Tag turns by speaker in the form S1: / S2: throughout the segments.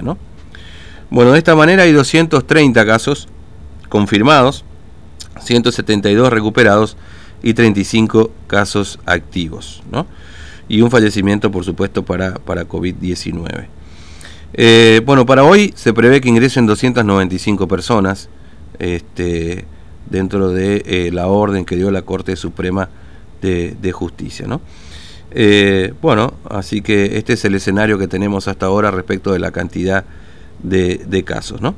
S1: ¿no? Bueno, de esta manera hay 230 casos confirmados, 172 recuperados y 35 casos activos, ¿no? Y un fallecimiento, por supuesto, para, para COVID-19. Eh, bueno, para hoy se prevé que ingresen 295 personas este, dentro de eh, la orden que dio la Corte Suprema de, de Justicia, ¿no? Eh, bueno, así que este es el escenario que tenemos hasta ahora respecto de la cantidad de, casos, ¿no?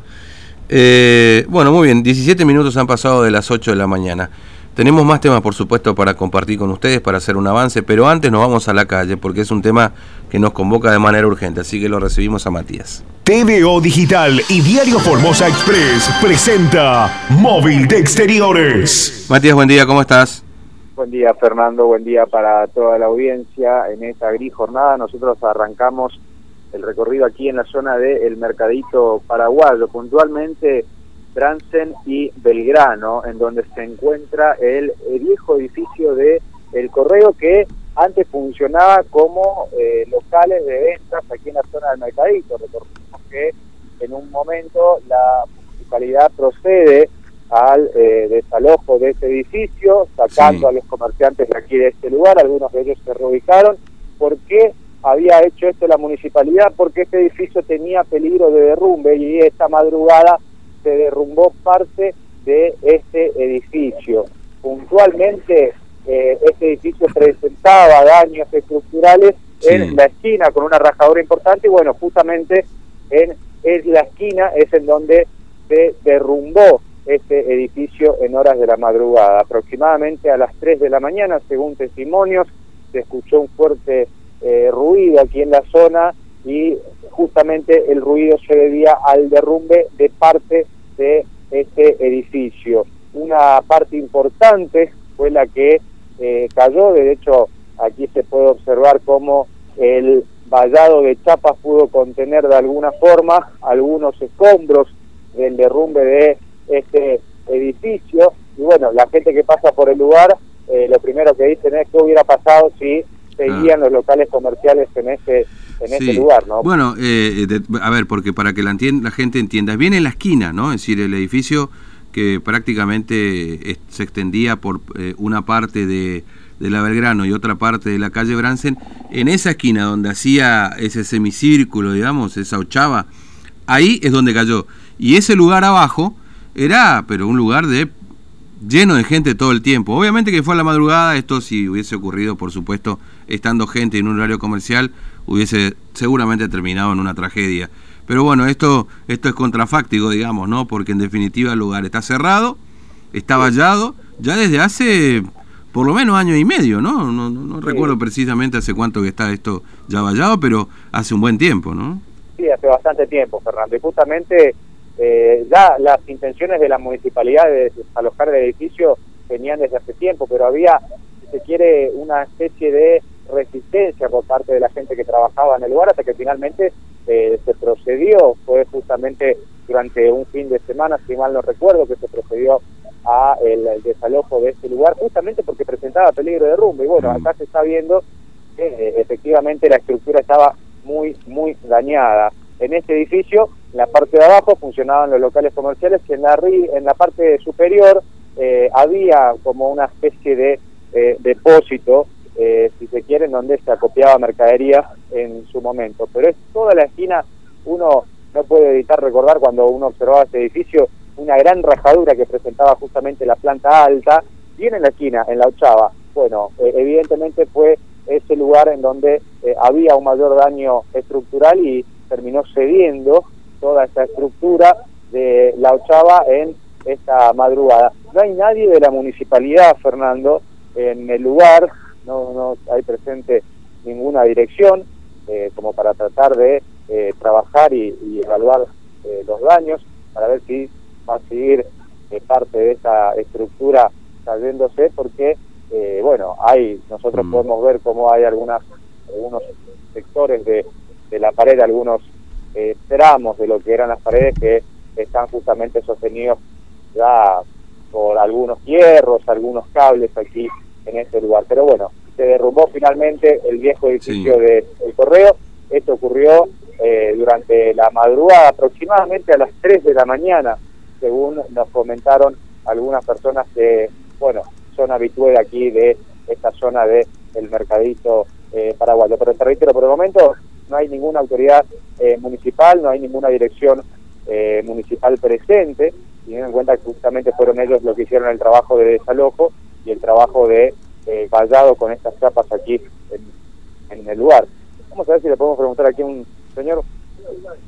S1: Eh, bueno, muy bien, 17 minutos han pasado de las 8 de la mañana. Tenemos más temas, por supuesto, para compartir con ustedes, para hacer un avance, pero antes nos vamos a la calle porque es un tema que nos convoca de manera urgente, así que lo recibimos a Matías.
S2: TVO Digital y Diario Formosa Express presenta Móvil de Exteriores.
S1: Matías, buen día, ¿cómo estás?
S3: Buen día Fernando, buen día para toda la audiencia. En esta gris jornada nosotros arrancamos el recorrido aquí en la zona del Mercadito Paraguayo, puntualmente Bransen y Belgrano, en donde se encuentra el, viejo edificio de El Correo que antes funcionaba como eh, locales de ventas aquí en la zona del Mercadito. Recordemos que en un momento la municipalidad procede al eh, desalojo de este edificio, sacando a los comerciantes de aquí de este lugar, algunos de ellos se reubicaron. ¿Por qué había hecho esto la municipalidad? Porque este edificio tenía peligro de derrumbe y esta madrugada se derrumbó parte de este edificio. Puntualmente, eh, este edificio presentaba daños estructurales en la esquina con una rajadura importante y bueno, justamente en, en la esquina es en donde se derrumbó este edificio en horas de la madrugada. Aproximadamente a las 3 de la mañana, según testimonios, se escuchó un fuerte eh, ruido aquí en la zona y justamente el ruido se debía al derrumbe de parte de este edificio. Una parte importante fue la que eh, cayó, de hecho aquí se puede observar cómo el vallado de chapas pudo contener de alguna forma algunos escombros del derrumbe de este edificio y bueno, la gente que pasa por el lugar, eh, lo primero que dicen es qué hubiera pasado si seguían ah. los locales comerciales en ese en ese lugar, ¿no?
S1: Bueno, eh, a ver, porque para que la, la gente entienda, bien en la esquina, ¿no? Es decir, el edificio que prácticamente se extendía por eh, una parte de, de, la Belgrano y otra parte de la calle Bransen, en esa esquina donde hacía ese semicírculo, digamos, esa ochava, ahí es donde cayó. Y ese lugar abajo era, pero un lugar de lleno de gente todo el tiempo. Obviamente que fue a la madrugada, esto si hubiese ocurrido, por supuesto, estando gente en un horario comercial, hubiese seguramente terminado en una tragedia. Pero bueno, esto, esto es contrafáctico, digamos, ¿no? Porque en definitiva el lugar está cerrado, está vallado, ya desde hace por lo menos año y medio, ¿no? No, no, recuerdo precisamente hace cuánto que está esto ya vallado, pero hace un buen tiempo, ¿no?
S3: Sí, hace bastante tiempo, Fernando. Y justamente eh, ya las intenciones de la municipalidad de desalojar el edificio venían desde hace tiempo, pero había, si se quiere, una especie de resistencia por parte de la gente que trabajaba en el lugar hasta que finalmente eh, se procedió, fue justamente durante un fin de semana, si mal no recuerdo, que se procedió a el, desalojo de este lugar, justamente porque presentaba peligro de derrumbe. Y bueno, mm. acá se está viendo que eh, efectivamente la estructura estaba muy, muy dañada. En este edificio en la parte de abajo funcionaban los locales comerciales que en la, en la parte superior eh, había como una especie de eh, depósito, eh, si se quiere, en donde se acopiaba mercadería en su momento. Pero es toda la esquina, uno no puede evitar recordar cuando uno observaba este edificio, una gran rajadura que presentaba justamente la planta alta, bien en la esquina, en la ochava. Bueno, evidentemente fue ese lugar en donde había un mayor daño estructural y terminó cediendo toda esta estructura de la ochava en esta madrugada. No hay nadie de la municipalidad, Fernando, en el lugar, no, no hay presente ninguna dirección eh, como para tratar de eh, trabajar y, evaluar eh, los daños para ver si va a seguir parte de esa estructura cayéndose porque bueno hay nosotros mm. podemos ver cómo hay algunas algunos sectores de, de la pared algunos eh, tramos de lo que eran las paredes que están justamente sostenidos ya por algunos hierros, algunos cables aquí en este lugar. Pero bueno, se derrumbó finalmente el viejo edificio del correo. Esto ocurrió eh, durante la madrugada, aproximadamente a las 3 de la mañana, según nos comentaron algunas personas que, bueno, son habituales aquí de esta zona del el mercadito eh, paraguayo. Pero te reitero, por el momento no hay ninguna autoridad eh, municipal, no hay ninguna dirección eh, municipal presente, teniendo en cuenta que justamente fueron ellos los que hicieron el trabajo de desalojo y el trabajo de eh, vallado con estas chapas aquí en, el lugar. Vamos a ver si le podemos preguntar aquí a un señor.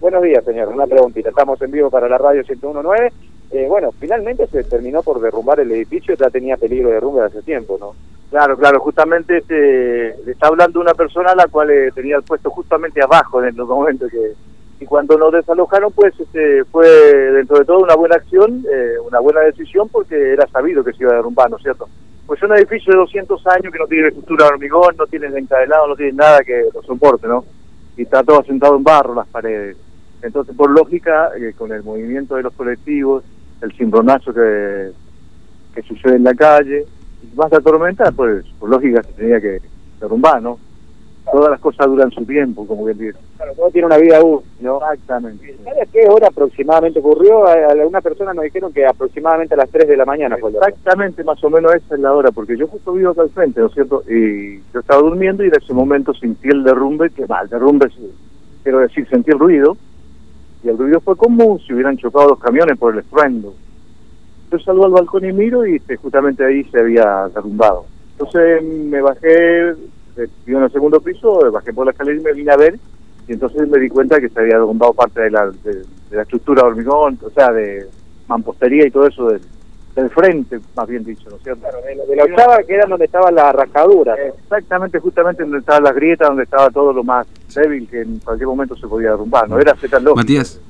S3: Buenos días, señor. Una preguntita. Estamos en vivo para la radio 1019. Eh, bueno, finalmente se terminó por derrumbar el edificio, ya tenía peligro de derrumbe hace tiempo, ¿no?
S4: Claro, claro, justamente este, le está hablando una persona a la cual eh, tenía el puesto justamente abajo en los momentos que y cuando nos desalojaron pues este, fue dentro de todo una buena acción, eh, una buena decisión porque era sabido que se iba a derrumbar, ¿no es cierto? Pues es un edificio de 200 años que no tiene estructura de hormigón, no tiene encadenado, no tiene nada que lo soporte, ¿no? Y está todo asentado en barro las paredes. Entonces, por lógica, eh, con el movimiento de los colectivos, el cimbronazo que, que sucede en la calle, la tormenta, pues por lógica se tenía que derrumbar, ¿no? Todas las cosas duran su tiempo, como bien dice.
S3: Claro, todo tiene una vida útil, ¿no?
S4: Exactamente.
S3: ¿Sabe a qué hora aproximadamente ocurrió? A- Algunas personas nos dijeron que aproximadamente a las 3 de la mañana fue.
S4: Exactamente, más o menos esa es la hora, porque yo justo vivo acá al frente, ¿no es cierto? Y yo estaba durmiendo y en ese momento sentí el derrumbe, que mal, derrumbe, quiero decir, sentí el ruido, y el ruido fue como si hubieran chocado dos camiones por el estruendo. Yo salgo al balcón y miro y este, justamente ahí se había derrumbado. Entonces me bajé, vivo en el segundo piso, bajé por la escalera y me vine a ver, y entonces me di cuenta que se había derrumbado parte de la, de, de la estructura de hormigón, o sea, de mampostería y todo eso del, del frente, más bien dicho, ¿no es cierto?
S3: Claro, de, la- de la octava que era donde estaban las rajaduras. ¿no?
S4: Exactamente, justamente donde estaban las grietas, donde estaba todo lo más débil que en cualquier momento se podía derrumbar, ¿no? Era tan lógico.
S1: Matías,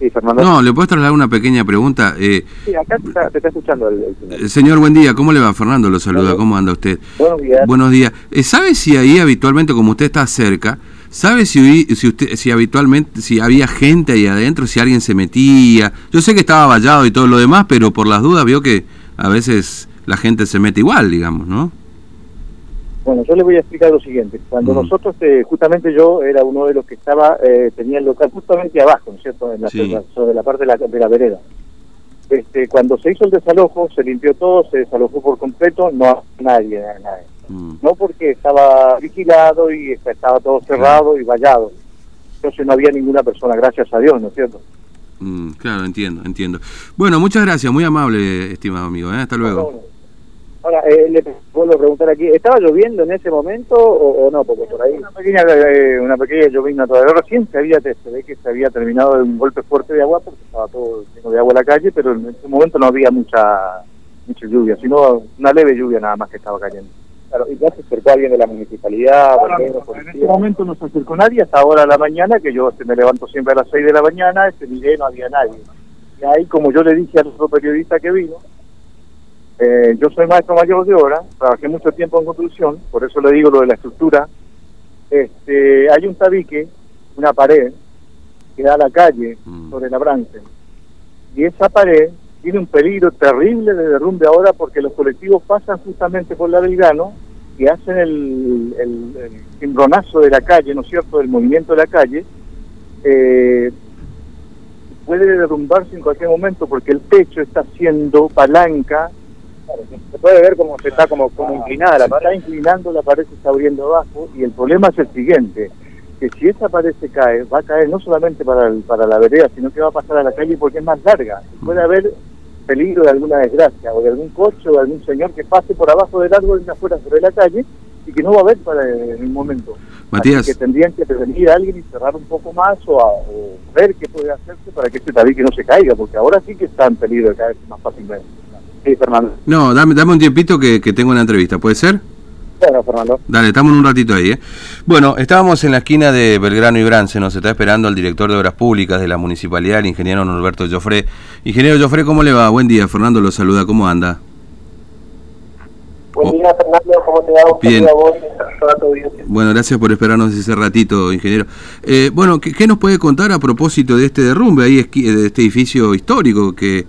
S3: Sí, Fernando.
S1: no, ¿le puedes trasladar una pequeña pregunta? Eh,
S3: Sí, acá te está, te está escuchando el, el señor.
S1: eh, señor, buen día, ¿cómo le va? Fernando lo saluda. ¿cómo anda usted?
S3: Buenos días.
S1: Buenos días. Eh, ¿Sabe si ahí habitualmente, como usted está cerca, sabe si, si usted, si habitualmente, si había gente ahí adentro, si alguien se metía? Yo sé que estaba vallado y todo lo demás, pero por las dudas veo que a veces la gente se mete igual, digamos, ¿no?
S4: Bueno, yo le voy a explicar lo siguiente. Cuando nosotros, eh, justamente yo era uno de los que estaba, eh, tenía el local justamente abajo, ¿no es cierto? En la,
S1: Sí.
S4: sobre la parte de la, de la vereda. Este, cuando se hizo el desalojo, se limpió todo, se desalojó por completo, no había nadie, nadie.
S1: Mm.
S4: no porque estaba vigilado y estaba todo cerrado y vallado. Entonces no había ninguna persona, gracias a Dios, ¿no es cierto?
S1: Mm, claro, entiendo, entiendo. Bueno, muchas gracias, muy amable, estimado amigo. ¿eh? Hasta luego.
S3: Ahora, eh, le vuelvo a preguntar aquí, ¿estaba lloviendo en ese momento o, o no? Porque por ahí...
S4: Una pequeña, eh, una pequeña llovizna todavía. Recién se, había, se ve que se había terminado de un golpe fuerte de agua porque estaba todo lleno de agua en la calle, pero en ese momento no había mucha mucha lluvia, sino una leve lluvia nada más que estaba cayendo.
S3: Claro, ¿y ya se acercó alguien de la municipalidad? bomberos,
S4: en este
S3: policía?
S4: momento no se acercó nadie hasta ahora a la mañana, que yo este, me levanto siempre a las 6 de la mañana, este, miré, no había nadie. Y ahí, como yo le dije al otro periodista que vino, eh, yo soy maestro mayor de obra, trabajé mucho tiempo en construcción, por eso le digo lo de la estructura. Este, hay un tabique, una pared, que da a la calle
S1: Mm.
S4: sobre la Bransen. Y esa pared tiene un peligro terrible de derrumbe ahora porque los colectivos pasan justamente por la Belgrano y hacen el, el, el cimbronazo de la calle, ¿no es cierto?, del movimiento de la calle. Eh, puede derrumbarse en cualquier momento porque el techo está haciendo palanca
S3: Se puede ver cómo se está como, como inclinada la
S4: se
S3: pared.
S4: está inclinando, la pared se está abriendo abajo y el problema es el siguiente, que si esa pared se cae, va a caer no solamente para, el- para la vereda, sino que va a pasar a la calle porque es más larga. Y puede haber peligro de alguna desgracia, o de algún coche, o de algún señor que pase por abajo del árbol de afuera sobre la calle y que no va a ver para en un momento.
S1: Matías.
S4: Así que tendrían que prevenir a alguien y cerrar un poco más o, a- o ver qué puede hacerse para que este tabique no se caiga, porque ahora sí que está en peligro de caerse más fácilmente.
S3: Sí, Fernando.
S1: No, dame, dame un tiempito que, que tengo una entrevista, ¿puede ser?
S3: Bueno, Fernando.
S1: Dale, estamos en un ratito ahí, ¿eh? Bueno, estábamos en la esquina de Belgrano y Brance, nos está esperando el director de Obras Públicas de la Municipalidad, el ingeniero Norberto Joffre. Ingeniero Joffre, ¿cómo le va? Buen día, Fernando lo saluda, ¿cómo anda?
S3: Buen día, Fernando. ¿Cómo te va?
S1: Bien.
S3: a vos.
S1: Bueno, gracias por esperarnos ese ratito, ingeniero. Eh, bueno, ¿qué, qué nos puede contar a propósito de este derrumbe ahí, de este edificio histórico que